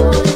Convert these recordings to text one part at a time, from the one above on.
one.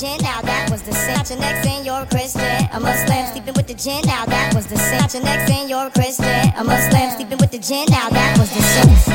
Gin. Now that was the sin. Not Your next saying you're a Christian. A Muslim sleeping with the gin. Now that was the sin. Not Your next saying you're a Christian. A Muslim sleeping with the gin. Now that was the sin.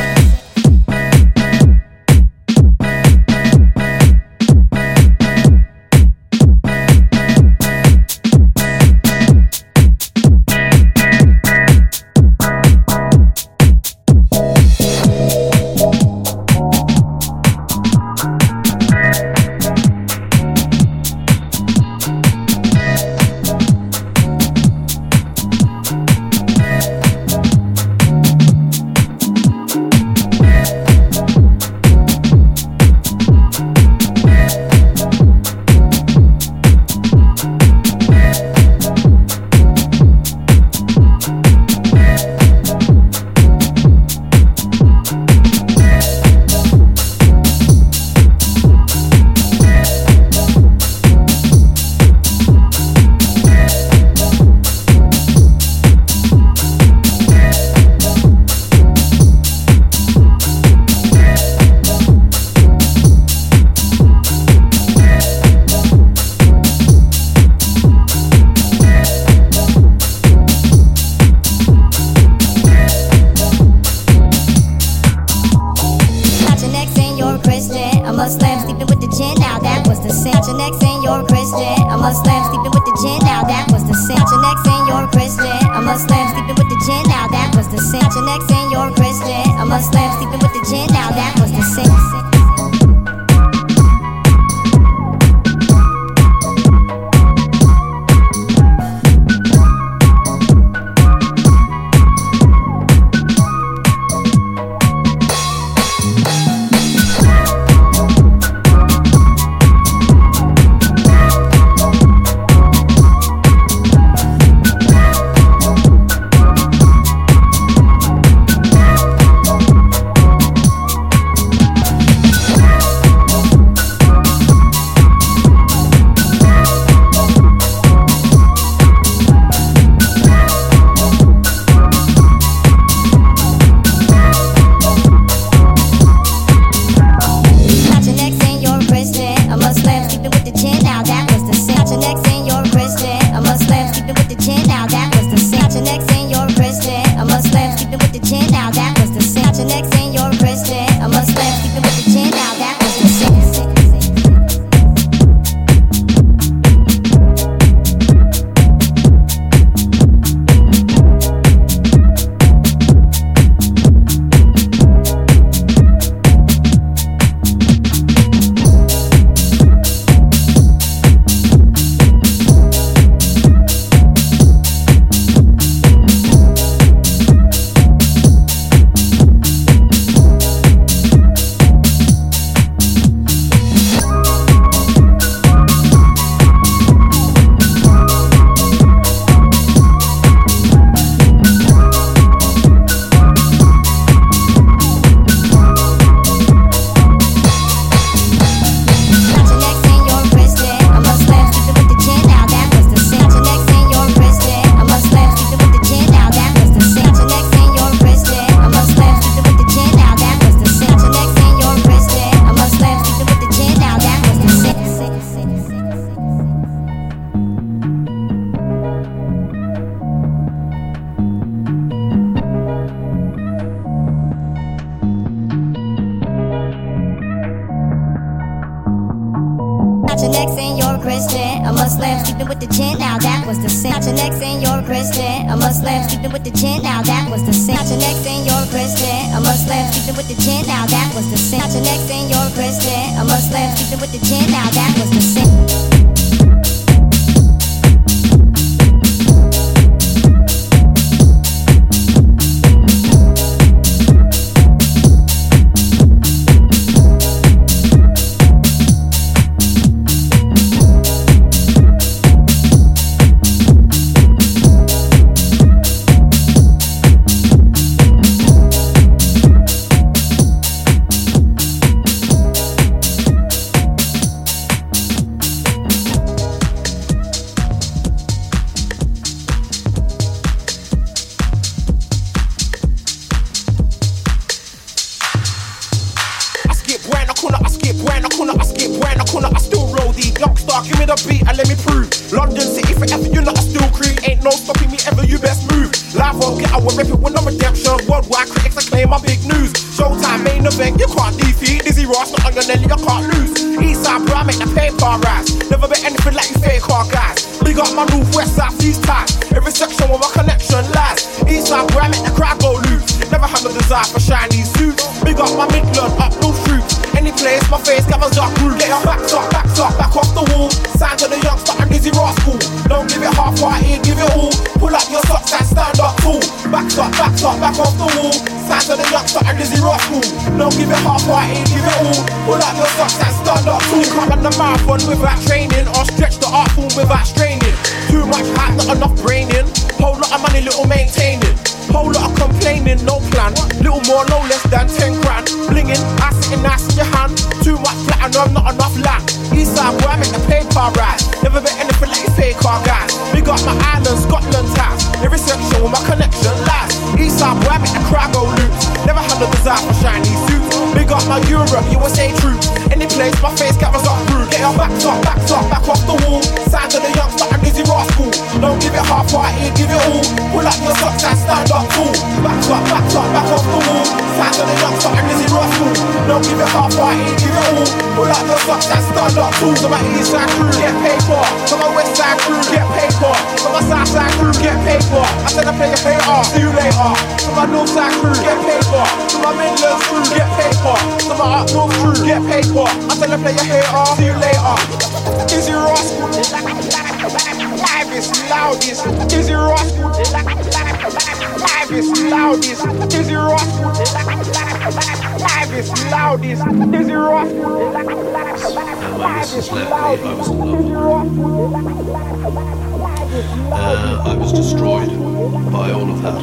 sleeping with the gin. Now that was the cinch. Your next and you're Christian. I'm A Muslim sleeping with the gin. Now that was the cinch. Your next and you're Christian. I'm A Muslim sleeping with the gin. Now that was the cinch. West, south, east time. Every section where my connection lies. Eastside, bro, I make the crowd go loose. Never had no desire for shiny suits. Big up my Midland, up no troops. Place, my face, my dark groove. Get your backs up, backs up, back off the wall. Sign to the youngster Dizzee Rascal. Don't give it half hearted, give it all. Pull up your socks and stand up cool. Backs up, backs up, back off the wall. Sign to the youngster Dizzee Rascal. Don't give it half hearted, give it all. Pull up your socks and stand up cool. Can't run the marathon without training or stretch the art form without straining. Too much hype, not enough braining. Whole lot of money, little maintaining. Whole lot of complaining, no plan. Little more, no less than 10 grand. Blinging, I nice in your hand. Too much platinum, not enough land. Eastside, boy, I make the paper rise. Never bet anything like these fake car guys. Big up my island, Scotland ties. Every section with my connection lies. Eastside, boy, I make the crowd go loose. Never had no desire for shiny suits. Big up my Europe, USA troops. Any place, my face covers up through. Get your backs up, backs up, back off the wall. Sign of the youngster Dizzee Rascal. Don't give it half hearted, give it all. Pull up your socks and stand up cool. Backs up, backs up, back off the wall. Sign to the youngster and Dizzee Rascal. Don't give it half hearted, give it all. Pull up your socks and stand up cool. So my east side crew get paid for. So my west side crew get paid for. So my south side crew get paid for. I said I play your pay off, see you later. So my north side crew get paid for. So my Midlands crew get paid for. So my up north crew get paid for. I said I play your hair off, see you later. Dizzee Ross live is loudest. Dizzee Ross live is loudest. Dizzee Ross live is loudest. Is loudest. Uh, I was destroyed by all of that.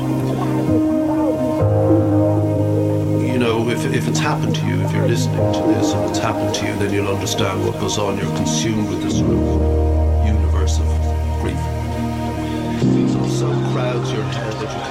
You know, if, if it's happened to you, if you're listening to this and it's happened to you, then you'll understand what goes on. You're consumed with this sort of your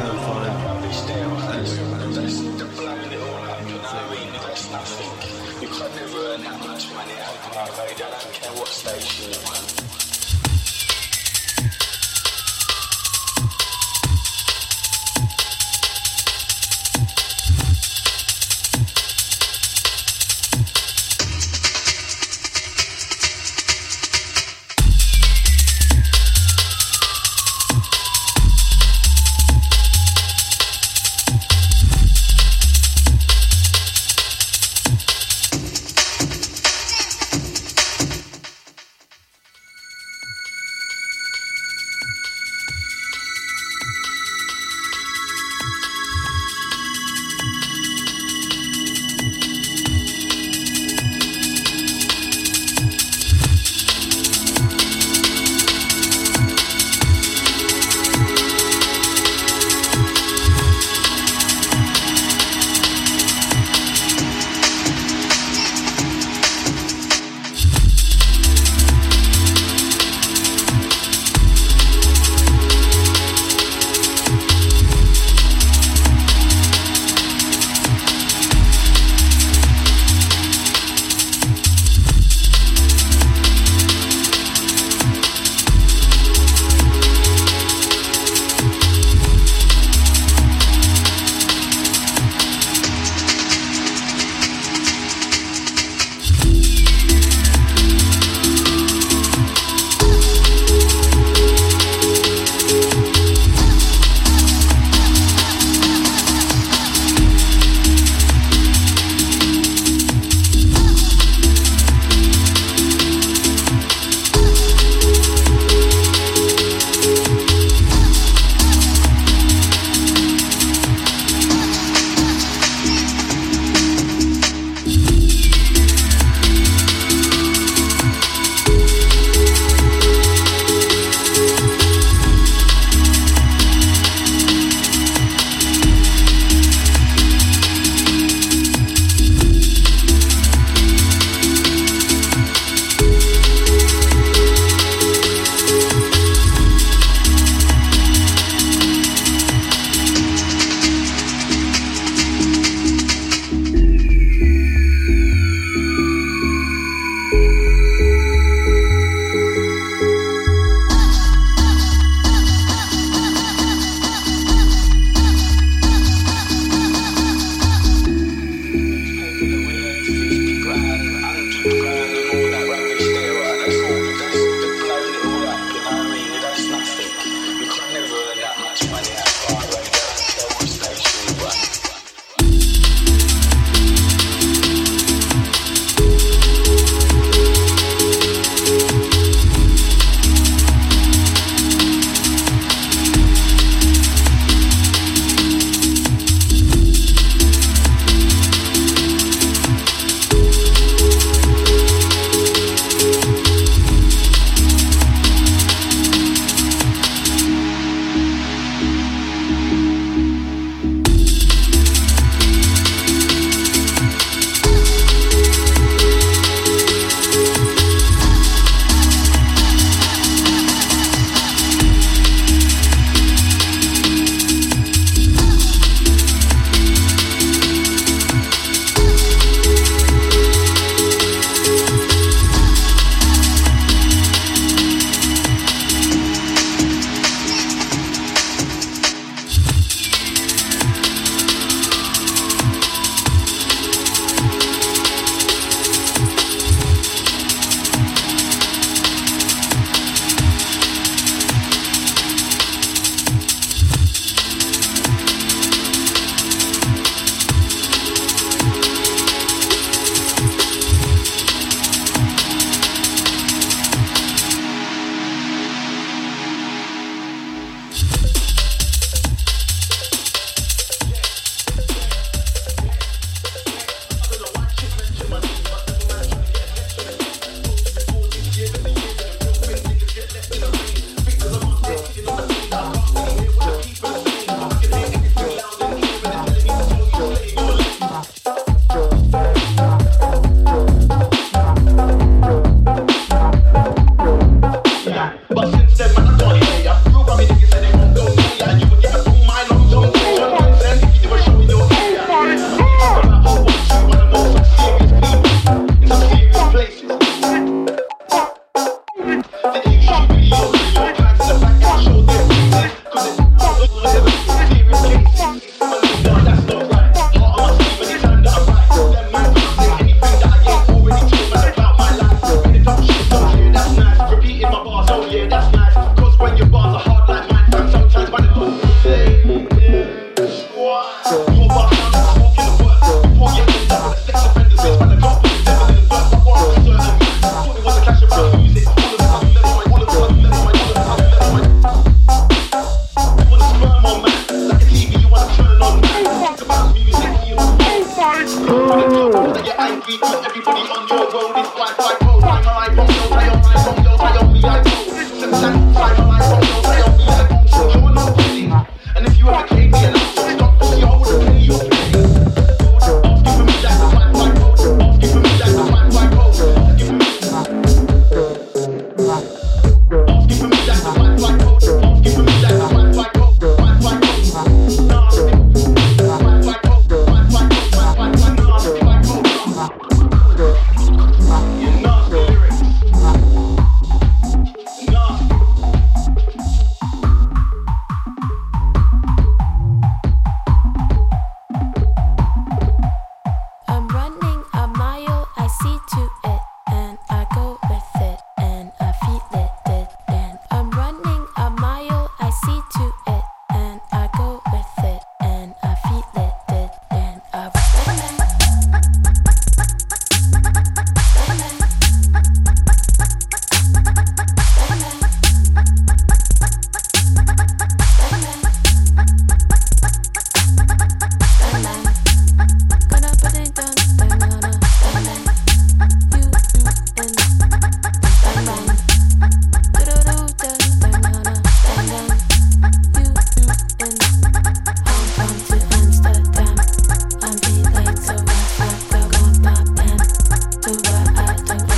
don't, don't.